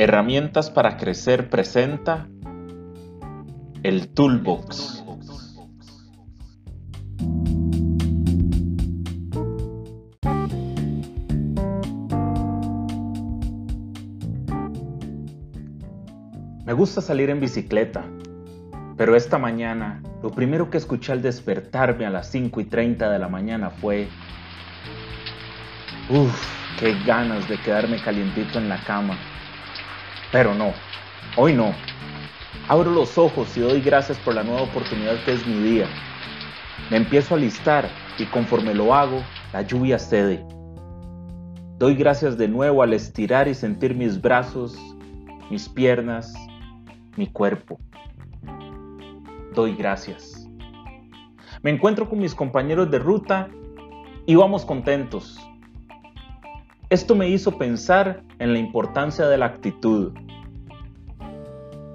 Herramientas para crecer presenta el Toolbox. Me gusta salir en bicicleta, pero esta mañana lo primero que escuché al despertarme a las 5 y 30 de la mañana fue... Uff, qué ganas de quedarme calientito en la cama. Pero no, hoy no. Abro los ojos y doy gracias por la nueva oportunidad que es mi día. Me empiezo a listar y conforme lo hago, la lluvia cede. Doy gracias de nuevo al estirar y sentir mis brazos, mis piernas, mi cuerpo doy gracias. Me encuentro con mis compañeros de ruta y vamos contentos. Esto me hizo pensar en la importancia de la actitud.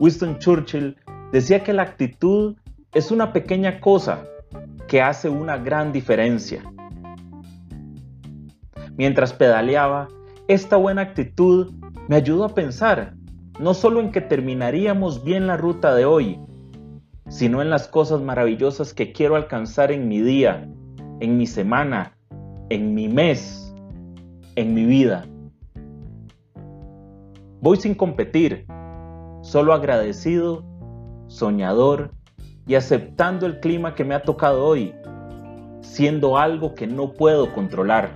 Winston Churchill decía que la actitud es una pequeña cosa que hace una gran diferencia. Mientras pedaleaba, esta buena actitud me ayudó a pensar no solo en que terminaríamos bien la ruta de hoy, sino en las cosas maravillosas que quiero alcanzar en mi día, en mi semana, en mi mes, en mi vida. Voy sin competir, solo agradecido, soñador y aceptando el clima que me ha tocado hoy, siendo algo que no puedo controlar.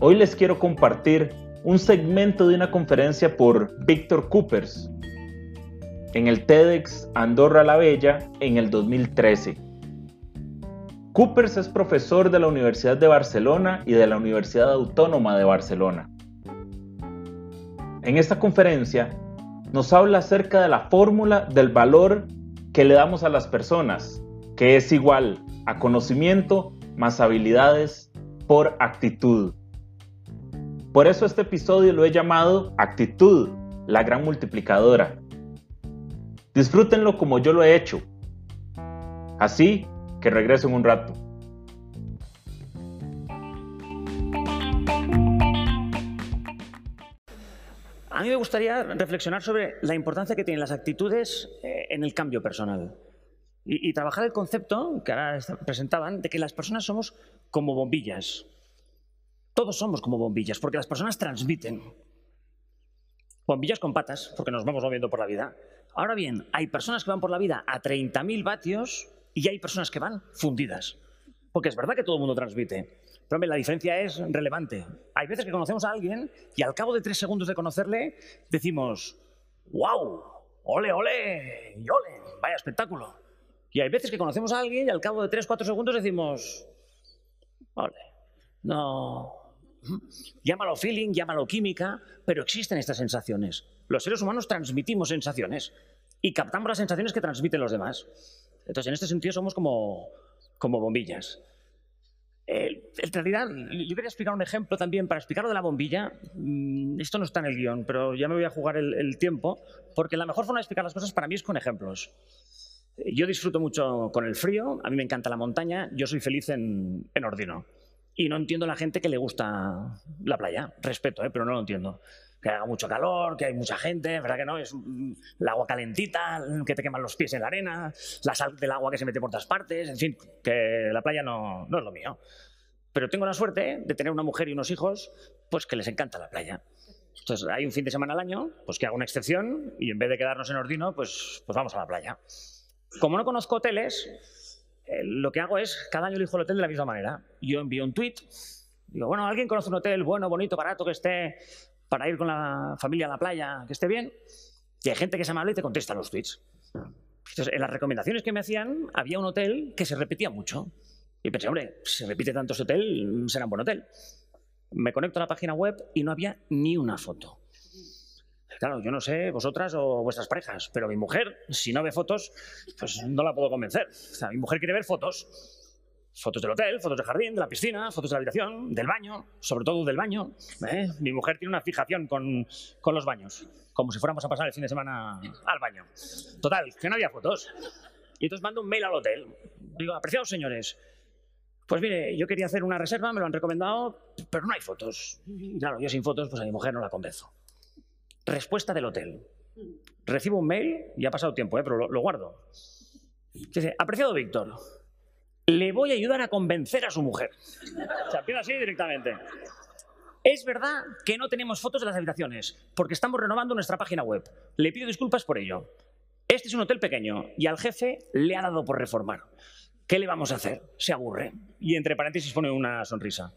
Hoy les quiero compartir un segmento de una conferencia por Víctor Coopers, en el TEDx Andorra la Bella en el 2013. Coopers es profesor de la Universidad de Barcelona y de la Universidad Autónoma de Barcelona. En esta conferencia nos habla acerca de la fórmula del valor que le damos a las personas, que es igual a conocimiento más habilidades por actitud. Por eso este episodio lo he llamado Actitud, la gran multiplicadora. Disfrútenlo como yo lo he hecho. Así que regreso en un rato. A mí me gustaría reflexionar sobre la importancia que tienen las actitudes eh, en el cambio personal. Y, trabajar el concepto que ahora presentaban de que las personas somos como bombillas. Todos somos como bombillas, porque las personas transmiten. Bombillas con patas, porque nos vamos moviendo por la vida. Ahora bien, hay personas que van por la vida a 30.000 vatios y hay personas que van fundidas. Porque es verdad que todo el mundo transmite. Pero la diferencia es relevante. Hay veces que conocemos a alguien y al cabo de tres segundos de conocerle decimos, ¡wow! ¡Ole, ole! ¡Y ole! ¡Vaya espectáculo! Y hay veces que conocemos a alguien y al cabo de tres, cuatro segundos decimos, ¡ole! No. Llámalo feeling, llámalo química, pero existen estas sensaciones. Los seres humanos transmitimos sensaciones y captamos las sensaciones que transmiten los demás. Entonces, en este sentido, somos como, como bombillas. Eh, en realidad, yo quería explicar un ejemplo también para explicar lo de la bombilla. Mm, esto no está en el guion, pero ya me voy a jugar el, tiempo, porque la mejor forma de explicar las cosas para mí es con ejemplos. Yo disfruto mucho con el frío, a mí me encanta la montaña, yo soy feliz en, en Ordino. Y no entiendo a la gente que le gusta la playa. Respeto, ¿eh? pero no lo entiendo. Que haga mucho calor, que hay mucha gente, ¿verdad que no? Es el agua calentita, que te queman los pies en la arena, la sal del agua que se mete por todas partes, en fin, que la playa no, no es lo mío. Pero tengo la suerte de tener una mujer y unos hijos, pues que les encanta la playa. Entonces, hay un fin de semana al año, pues que hago una excepción y en vez de quedarnos en Ordino, pues, pues vamos a la playa. Como no conozco hoteles, eh, lo que hago es, cada año elijo el hotel de la misma manera. Yo envío un tweet, digo, bueno, ¿alguien conoce un hotel bueno, bonito, barato, que esté para ir con la familia a la playa, que esté bien? Y hay gente que se amable y te contesta los tweets. Entonces, en las recomendaciones que me hacían, había un hotel que se repetía mucho. Y pensé, hombre, si se repite tanto ese hotel, será un buen hotel. Me conecto a la página web y no había ni una foto. Claro, yo no sé vosotras o vuestras parejas, pero mi mujer, si no ve fotos, pues no la puedo convencer. O sea, mi mujer quiere ver fotos. Fotos del hotel, fotos del jardín, de la piscina, fotos de la habitación, del baño, sobre todo del baño. ¿eh? Mi mujer tiene una fijación con, con los baños, como si fuéramos a pasar el fin de semana al baño. Total, que no había fotos. Y entonces mando un mail al hotel. Digo, apreciados señores, Pues mire, yo quería hacer una reserva, me lo han recomendado, pero no hay fotos. Claro, yo sin fotos, pues a mi mujer no la convenzo. Respuesta del hotel. Recibo un mail, y ha pasado tiempo, ¿eh? pero lo, lo guardo. Dice, apreciado Víctor, le voy a ayudar a convencer a su mujer. O sea, empieza así directamente. Es verdad que no tenemos fotos de las habitaciones, porque estamos renovando nuestra página web. Le pido disculpas por ello. Este es un hotel pequeño y al jefe le ha dado por reformar. ¿Qué le vamos a hacer? Se aburre. Y entre paréntesis pone una sonrisa.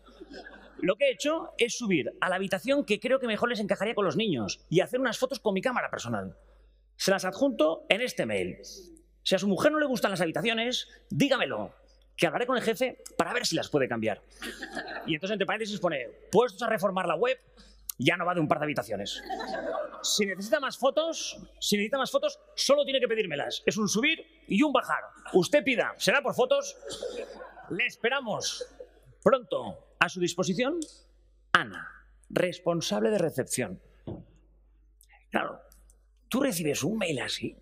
Lo que he hecho es subir a la habitación que creo que mejor les encajaría con los niños y hacer unas fotos con mi cámara personal. Se las adjunto en este mail. Si a su mujer no le gustan las habitaciones, dígamelo, que hablaré con el jefe para ver si las puede cambiar. Y entonces entre paréntesis pone, puestos a reformar la web, ya no va de un par de habitaciones. Si necesita más fotos, si necesita más fotos, solo tiene que pedírmelas. Es un subir y un bajar. Usted pida, será por fotos. Le esperamos pronto. A su disposición, Ana, responsable de recepción. Claro, tú recibes un mail así.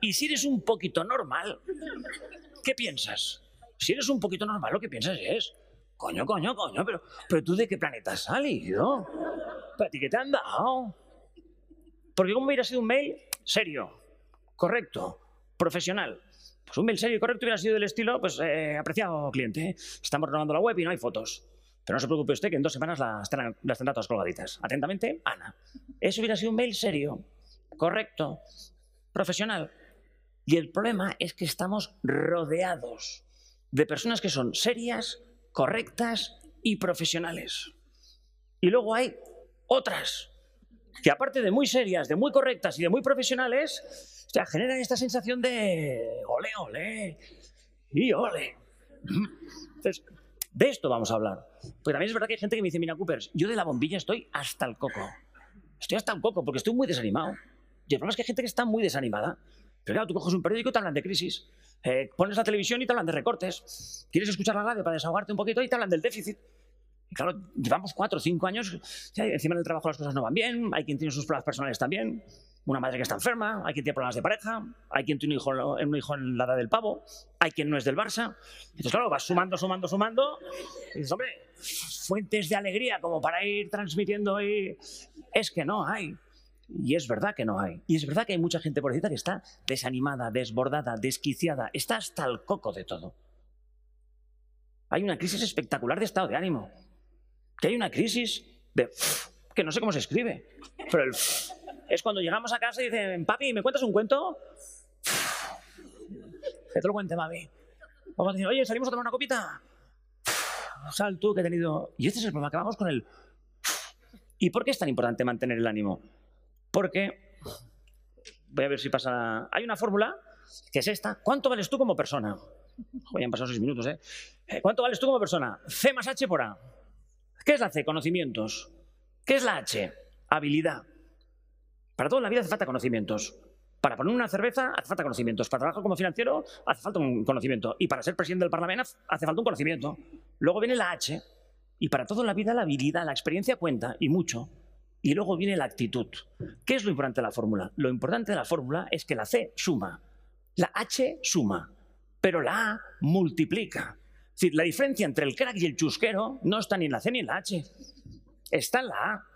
Y si eres un poquito normal, ¿qué piensas? Si eres un poquito normal, lo que piensas es, coño, coño, coño, pero, pero tú de qué planeta has salido? ¿Para ti qué te han dado? Porque como hubiera sido un mail serio, correcto, profesional. Pues un mail serio y correcto hubiera sido del estilo, pues, eh, apreciado cliente, estamos renovando la web y no hay fotos. Pero no se preocupe usted que en dos semanas las tendrán, las tendrá todas colgaditas. Atentamente, Ana. Eso hubiera sido un mail serio, correcto, profesional. Y el problema es que estamos rodeados de personas que son serias, correctas y profesionales. Y luego hay otras que aparte de muy serias, de muy correctas y de muy profesionales, ya generan esta sensación de ole, ole y ole. Entonces, de esto vamos a hablar. Porque también es verdad que hay gente que me dice, mira, Coopers, yo de la bombilla estoy hasta el coco. Estoy hasta el coco porque estoy muy desanimado. Y el problema es que hay gente que está muy desanimada. Pero claro, tú coges un periódico y te hablan de crisis. Eh, pones la televisión y te hablan de recortes. Quieres escuchar la radio para desahogarte un poquito y te hablan del déficit. Y claro, llevamos cuatro o cinco años, encima del trabajo las cosas no van bien, hay quien tiene sus problemas personales también, una madre que está enferma, hay quien tiene problemas de pareja, hay quien tiene un hijo, un hijo en la edad del pavo, hay quien no es del Barça. Entonces, claro, vas sumando, sumando, sumando, y dices, hombre, fuentes de alegría como para ir transmitiendo y... Es que no hay. Y es verdad que no hay. Y es verdad que hay mucha gente pobrecita que está desanimada, desbordada, desquiciada, está hasta el coco de todo. Hay una crisis espectacular de estado de ánimo. Que hay una crisis de... que no sé cómo se escribe. Pero el... es cuando llegamos a casa y dicen, papi, ¿me cuentas un cuento? Que te lo cuente, mami. Vamos a decir, oye, ¿salimos a tomar una copita? Sal tú que he tenido... Y este es el problema, que vamos con el... ¿Y por qué es tan importante mantener el ánimo? Porque, voy a ver si pasa, hay una fórmula que es esta. ¿Cuánto vales tú como persona? Hoy han pasado seis minutos, ¿eh? ¿Cuánto vales tú como persona? C más H por A. ¿Qué es la C? Conocimientos. ¿Qué es la H? Habilidad. Para toda la vida hace falta conocimientos. Para poner una cerveza hace falta conocimientos. Para trabajar como financiero hace falta un conocimiento. Y para ser presidente del Parlamento hace falta un conocimiento. Luego viene la H. Y para toda la vida la habilidad, la experiencia cuenta, y mucho. Y luego viene la actitud. ¿Qué es lo importante de la fórmula? Lo importante de la fórmula es que la C suma, la H suma, pero la A multiplica. Es decir, la diferencia entre el crack y el chusquero no está ni en la C ni en la H. Está en la A.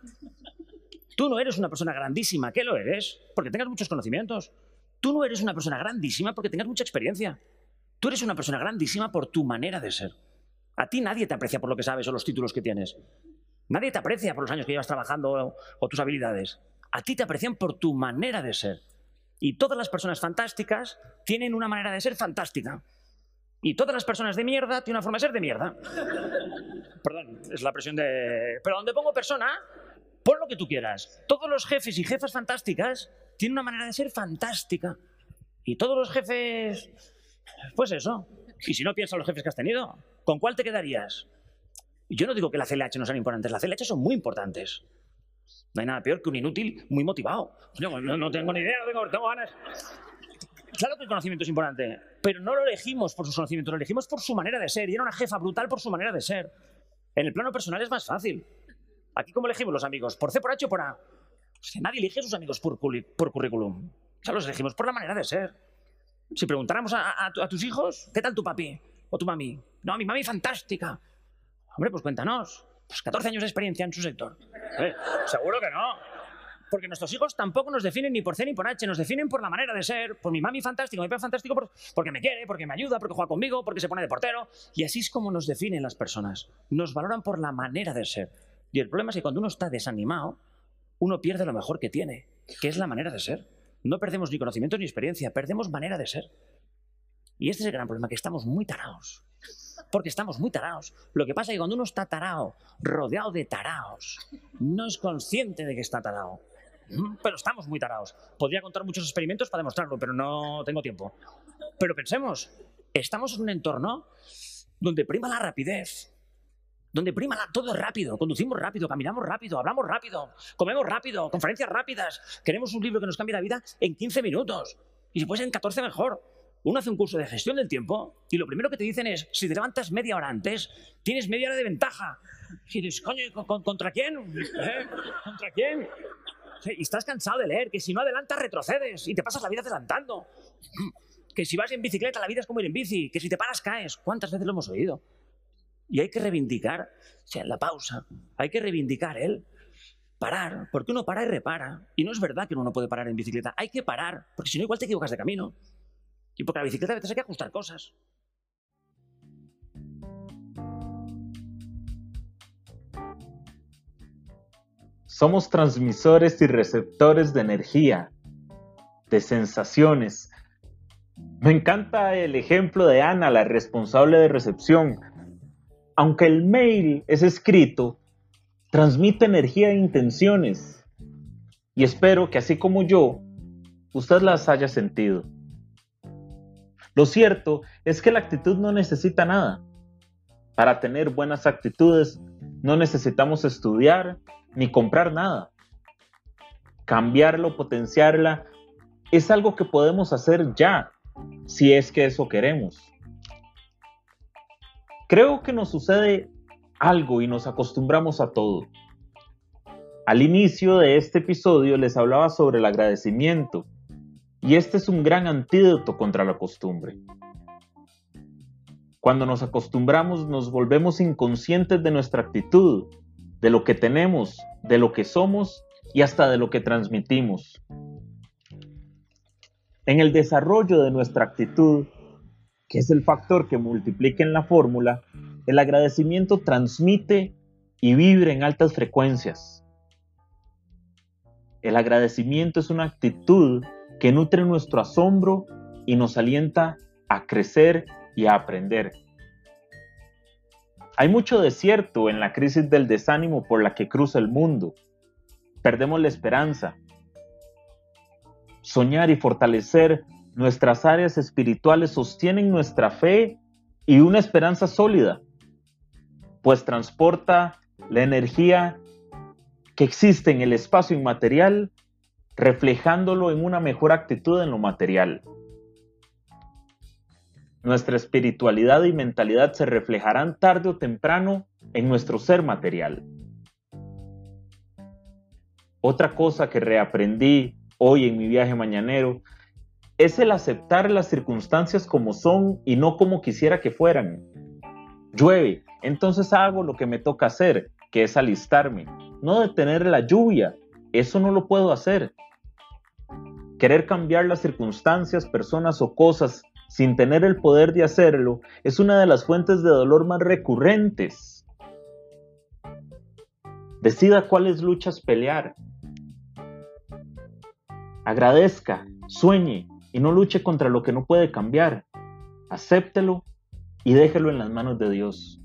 Tú no eres una persona grandísima, ¿qué lo eres? Porque tengas muchos conocimientos. Tú no eres una persona grandísima porque tengas mucha experiencia. Tú eres una persona grandísima por tu manera de ser. A ti nadie te aprecia por lo que sabes o los títulos que tienes. Nadie te aprecia por los años que llevas trabajando o, tus habilidades. A ti te aprecian por tu manera de ser. Y todas las personas fantásticas tienen una manera de ser fantástica. Y todas las personas de mierda tienen una forma de ser de mierda. Perdón, es la presión de... Pero donde pongo persona, pon lo que tú quieras. Todos los jefes y jefas fantásticas tienen una manera de ser fantástica. Y todos los jefes... Pues eso. Y si no piensas los jefes que has tenido, ¿con cuál te quedarías? Yo no digo que la CLH no sean importantes, las CLH son muy importantes. No hay nada peor que un inútil muy motivado. No, no tengo ni idea, no tengo, tengo, ganas. Claro que el conocimiento es importante, pero no lo elegimos por sus conocimientos, lo elegimos por su manera de ser. Y era una jefa brutal por su manera de ser. En el plano personal es más fácil. Aquí, ¿cómo elegimos los amigos? ¿Por C, por H o por A? Pues nadie elige a sus amigos por, por currículum. O sea, los elegimos por la manera de ser. Si preguntáramos a, a, a tus hijos, ¿qué tal tu papi? ¿O tu mami? No, mi mami fantástica. Hombre, pues cuéntanos. Pues 14 años de experiencia en su sector. Eh, seguro que no. Porque nuestros hijos tampoco nos definen ni por C ni por H, nos definen por la manera de ser, por mi mami fantástico, mi papá fantástico, porque me quiere, porque me ayuda, porque juega conmigo, porque se pone de portero. Y así es como nos definen las personas. Nos valoran por la manera de ser. Y el problema es que cuando uno está desanimado, uno pierde lo mejor que tiene, que es la manera de ser. No perdemos ni conocimiento ni experiencia, perdemos manera de ser. Y este es el gran problema, que estamos muy tarados. Porque estamos muy tarados. Lo que pasa es que cuando uno está tarado, rodeado de taraos, no es consciente de que está tarado. Mm, pero estamos muy tarados. Podría contar muchos experimentos para demostrarlo, pero no tengo tiempo. Pero pensemos, estamos en un entorno donde prima la rapidez, donde prima todo rápido, conducimos rápido, caminamos rápido, hablamos rápido, comemos rápido, conferencias rápidas, queremos un libro que nos cambie la vida en 15 minutos y si puede en 14 mejor. Uno hace un curso de gestión del tiempo y lo primero que te dicen es, si te levantas media hora antes, tienes media hora de ventaja. Y dices, coño, ¿contra quién? ¿Eh? ¿Contra quién? Y estás cansado de leer, que si no adelantas retrocedes y te pasas la vida adelantando. Que si vas en bicicleta la vida es como ir en bici, que si te paras caes. ¿Cuántas veces lo hemos oído? Y hay que reivindicar, o sea, la pausa, hay que reivindicar él. Parar, porque uno para y repara. Y no es verdad que uno no puede parar en bicicleta, hay que parar, porque si no igual te equivocas de camino. Y porque la bicicleta a veces hay que ajustar cosas. Somos transmisores y receptores de energía, de sensaciones. Me encanta el ejemplo de Ana, la responsable de recepción, aunque el mail es escrito, transmite energía e intenciones. Y espero que así como yo, usted las haya sentido. Lo cierto es que la actitud no necesita nada. Para tener buenas actitudes no necesitamos estudiar ni comprar nada. Cambiarlo, o potenciarla, es algo que podemos hacer ya, si es que eso queremos. Creo que nos sucede algo y nos acostumbramos a todo. Al inicio de este episodio les hablaba sobre el agradecimiento y este es un gran antídoto contra la costumbre. Cuando nos acostumbramos nos volvemos inconscientes de nuestra actitud, de lo que tenemos, de lo que somos y hasta de lo que transmitimos. En el desarrollo de nuestra actitud que es el factor que multiplica en la fórmula, el agradecimiento transmite y vibra en altas frecuencias. El agradecimiento es una actitud que nutre nuestro asombro y nos alienta a crecer y a aprender. Hay mucho desierto en la crisis del desánimo por la que cruza el mundo. Perdemos la esperanza. Soñar y fortalecer nuestras áreas espirituales sostienen nuestra fe y una esperanza sólida, pues transporta la energía que existe en el espacio inmaterial, reflejándolo en una mejor actitud en lo material. Nuestra espiritualidad y mentalidad se reflejarán tarde o temprano en nuestro ser material. Otra cosa que reaprendí hoy en mi viaje mañanero es el aceptar las circunstancias como son y no como quisiera que fueran. Llueve, entonces hago lo que me toca hacer, que es alistarme, no detener la lluvia, eso no lo puedo hacer. Querer cambiar las circunstancias, personas o cosas sin tener el poder de hacerlo es una de las fuentes de dolor más recurrentes. Decida cuáles luchas pelear. Agradezca, sueñe, y no luche contra lo que no puede cambiar. Acéptelo y déjelo en las manos de Dios.